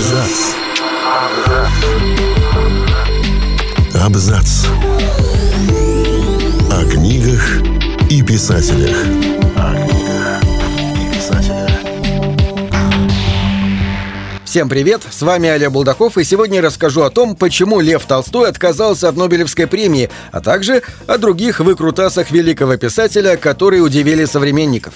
Абзац. Абзац. О книгах и писателях. О книгах Всем привет, с вами Олег Булдаков, и сегодня я расскажу о том, почему Лев Толстой отказался от Нобелевской премии, а также о других выкрутасах великого писателя, которые удивили современников.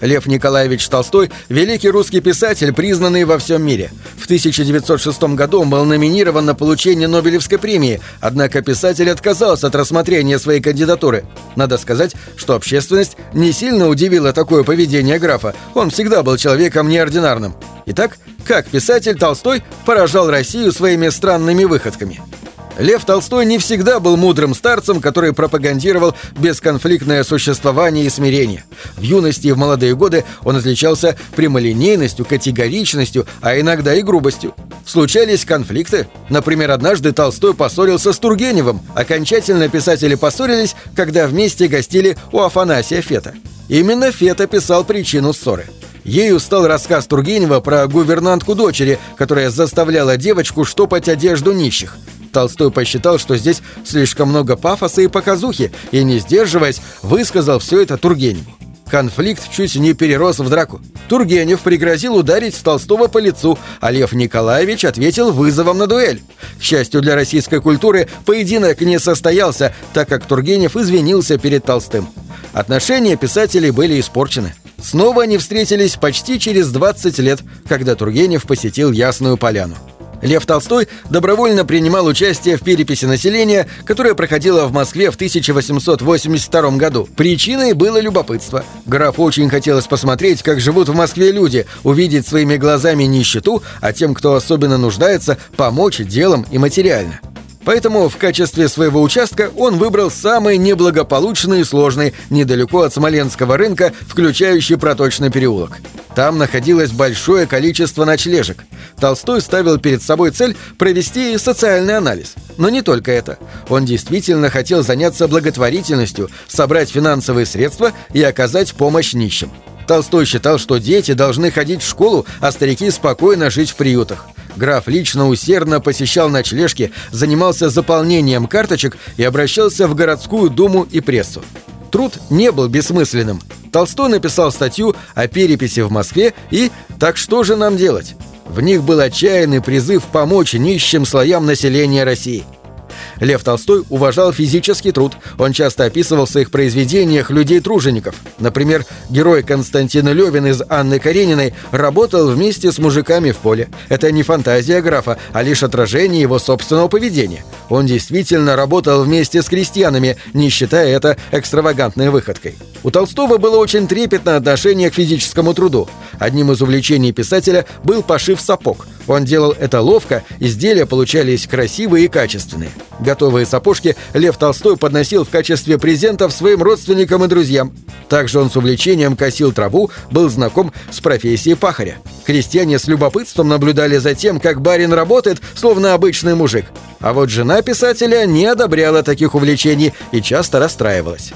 Лев Николаевич Толстой – великий русский писатель, признанный во всем мире. В 1906 году он был номинирован на получение Нобелевской премии, однако писатель отказался от рассмотрения своей кандидатуры. Надо сказать, что общественность не сильно удивила такое поведение графа, он всегда был человеком неординарным. Итак, как писатель Толстой поражал Россию своими странными выходками? Лев Толстой не всегда был мудрым старцем, который пропагандировал бесконфликтное существование и смирение. В юности и в молодые годы он отличался прямолинейностью, категоричностью, а иногда и грубостью. Случались конфликты. Например, однажды Толстой поссорился с Тургеневым. Окончательно писатели поссорились, когда вместе гостили у Афанасия Фета. Именно Фета писал причину ссоры. Ею стал рассказ Тургенева про гувернантку дочери, которая заставляла девочку штопать одежду нищих. Толстой посчитал, что здесь слишком много пафоса и показухи, и, не сдерживаясь, высказал все это Тургеневу. Конфликт чуть не перерос в драку. Тургенев пригрозил ударить Толстого по лицу, а Лев Николаевич ответил вызовом на дуэль. К счастью для российской культуры, поединок не состоялся, так как Тургенев извинился перед Толстым. Отношения писателей были испорчены. Снова они встретились почти через 20 лет, когда Тургенев посетил Ясную Поляну. Лев Толстой добровольно принимал участие в переписи населения, которая проходила в Москве в 1882 году. Причиной было любопытство. Графу очень хотелось посмотреть, как живут в Москве люди, увидеть своими глазами нищету, а тем, кто особенно нуждается, помочь делом и материально. Поэтому в качестве своего участка он выбрал самый неблагополучный и сложный, недалеко от Смоленского рынка, включающий проточный переулок. Там находилось большое количество ночлежек. Толстой ставил перед собой цель провести социальный анализ. Но не только это. Он действительно хотел заняться благотворительностью, собрать финансовые средства и оказать помощь нищим. Толстой считал, что дети должны ходить в школу, а старики спокойно жить в приютах. Граф лично усердно посещал ночлежки, занимался заполнением карточек и обращался в городскую думу и прессу. Труд не был бессмысленным. Толстой написал статью о переписи в Москве и «Так что же нам делать?». В них был отчаянный призыв помочь нищим слоям населения России – Лев Толстой уважал физический труд. Он часто описывал в своих произведениях людей-тружеников. Например, герой Константина Левин из «Анны Карениной» работал вместе с мужиками в поле. Это не фантазия графа, а лишь отражение его собственного поведения. Он действительно работал вместе с крестьянами, не считая это экстравагантной выходкой. У Толстого было очень трепетное отношение к физическому труду. Одним из увлечений писателя был пошив сапог. Он делал это ловко, изделия получались красивые и качественные. Готовые сапожки Лев Толстой подносил в качестве презентов своим родственникам и друзьям. Также он с увлечением косил траву, был знаком с профессией пахаря. Крестьяне с любопытством наблюдали за тем, как барин работает, словно обычный мужик. А вот жена писателя не одобряла таких увлечений и часто расстраивалась.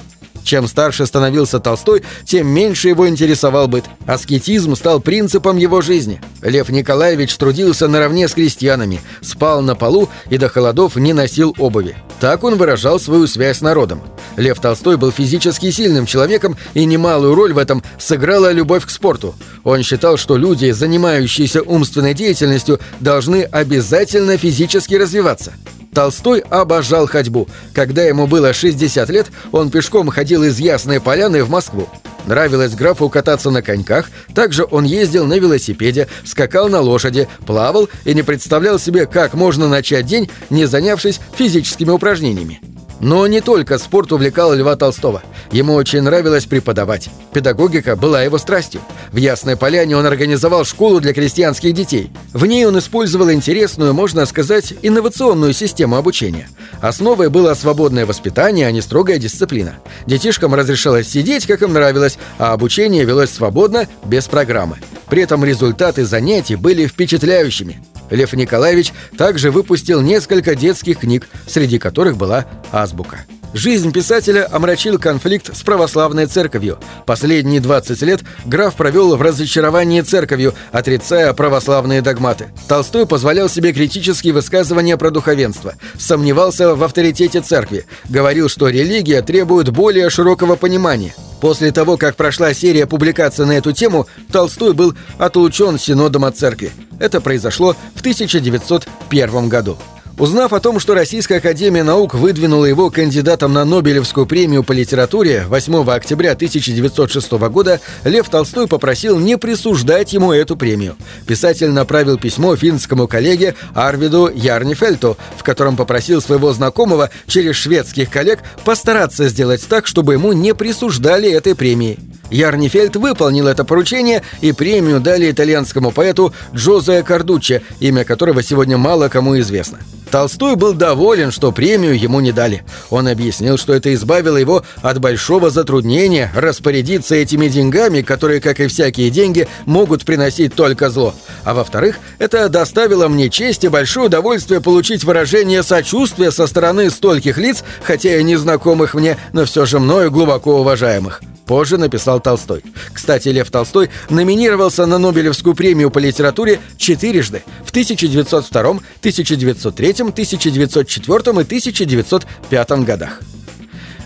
Чем старше становился Толстой, тем меньше его интересовал быт. Аскетизм стал принципом его жизни. Лев Николаевич трудился наравне с крестьянами, спал на полу и до холодов не носил обуви. Так он выражал свою связь с народом. Лев Толстой был физически сильным человеком, и немалую роль в этом сыграла любовь к спорту. Он считал, что люди, занимающиеся умственной деятельностью, должны обязательно физически развиваться. Толстой обожал ходьбу. Когда ему было 60 лет, он пешком ходил из Ясной Поляны в Москву. Нравилось графу кататься на коньках, также он ездил на велосипеде, скакал на лошади, плавал и не представлял себе, как можно начать день, не занявшись физическими упражнениями. Но не только спорт увлекал Льва Толстого. Ему очень нравилось преподавать. Педагогика была его страстью. В Ясной Поляне он организовал школу для крестьянских детей. В ней он использовал интересную, можно сказать, инновационную систему обучения. Основой было свободное воспитание, а не строгая дисциплина. Детишкам разрешалось сидеть, как им нравилось, а обучение велось свободно, без программы. При этом результаты занятий были впечатляющими. Лев Николаевич также выпустил несколько детских книг, среди которых была азбука. Жизнь писателя омрачил конфликт с православной церковью. Последние 20 лет граф провел в разочаровании церковью, отрицая православные догматы. Толстой позволял себе критические высказывания про духовенство, сомневался в авторитете церкви, говорил, что религия требует более широкого понимания. После того, как прошла серия публикаций на эту тему, Толстой был отлучен синодом от церкви. Это произошло в 1901 году. Узнав о том, что Российская Академия Наук выдвинула его кандидатом на Нобелевскую премию по литературе 8 октября 1906 года, Лев Толстой попросил не присуждать ему эту премию. Писатель направил письмо финскому коллеге Арвиду Ярнифельту, в котором попросил своего знакомого через шведских коллег постараться сделать так, чтобы ему не присуждали этой премии. Ярнифельд выполнил это поручение и премию дали итальянскому поэту Джозе Кардуччи, имя которого сегодня мало кому известно. Толстой был доволен, что премию ему не дали. Он объяснил, что это избавило его от большого затруднения распорядиться этими деньгами, которые, как и всякие деньги, могут приносить только зло. А во-вторых, это доставило мне честь и большое удовольствие получить выражение сочувствия со стороны стольких лиц, хотя и незнакомых мне, но все же мною глубоко уважаемых позже написал Толстой. Кстати, Лев Толстой номинировался на Нобелевскую премию по литературе четырежды в 1902, 1903, 1904 и 1905 годах.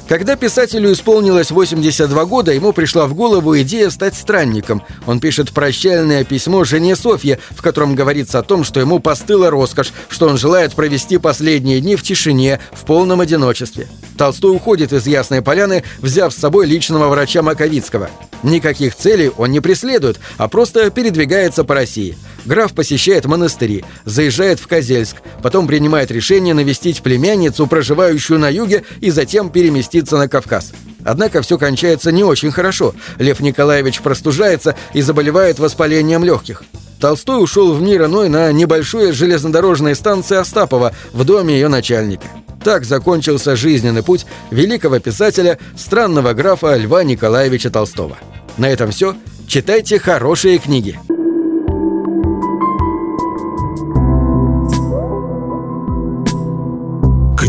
Когда писателю исполнилось 82 года, ему пришла в голову идея стать странником. Он пишет прощальное письмо жене Софье, в котором говорится о том, что ему постыла роскошь, что он желает провести последние дни в тишине, в полном одиночестве. Толстой уходит из Ясной Поляны, взяв с собой личного врача Маковицкого. Никаких целей он не преследует, а просто передвигается по России – Граф посещает монастыри, заезжает в Козельск, потом принимает решение навестить племянницу, проживающую на юге, и затем переместиться на Кавказ. Однако все кончается не очень хорошо. Лев Николаевич простужается и заболевает воспалением легких. Толстой ушел в мир иной на небольшой железнодорожной станции Остапова в доме ее начальника. Так закончился жизненный путь великого писателя, странного графа Льва Николаевича Толстого. На этом все. Читайте хорошие книги.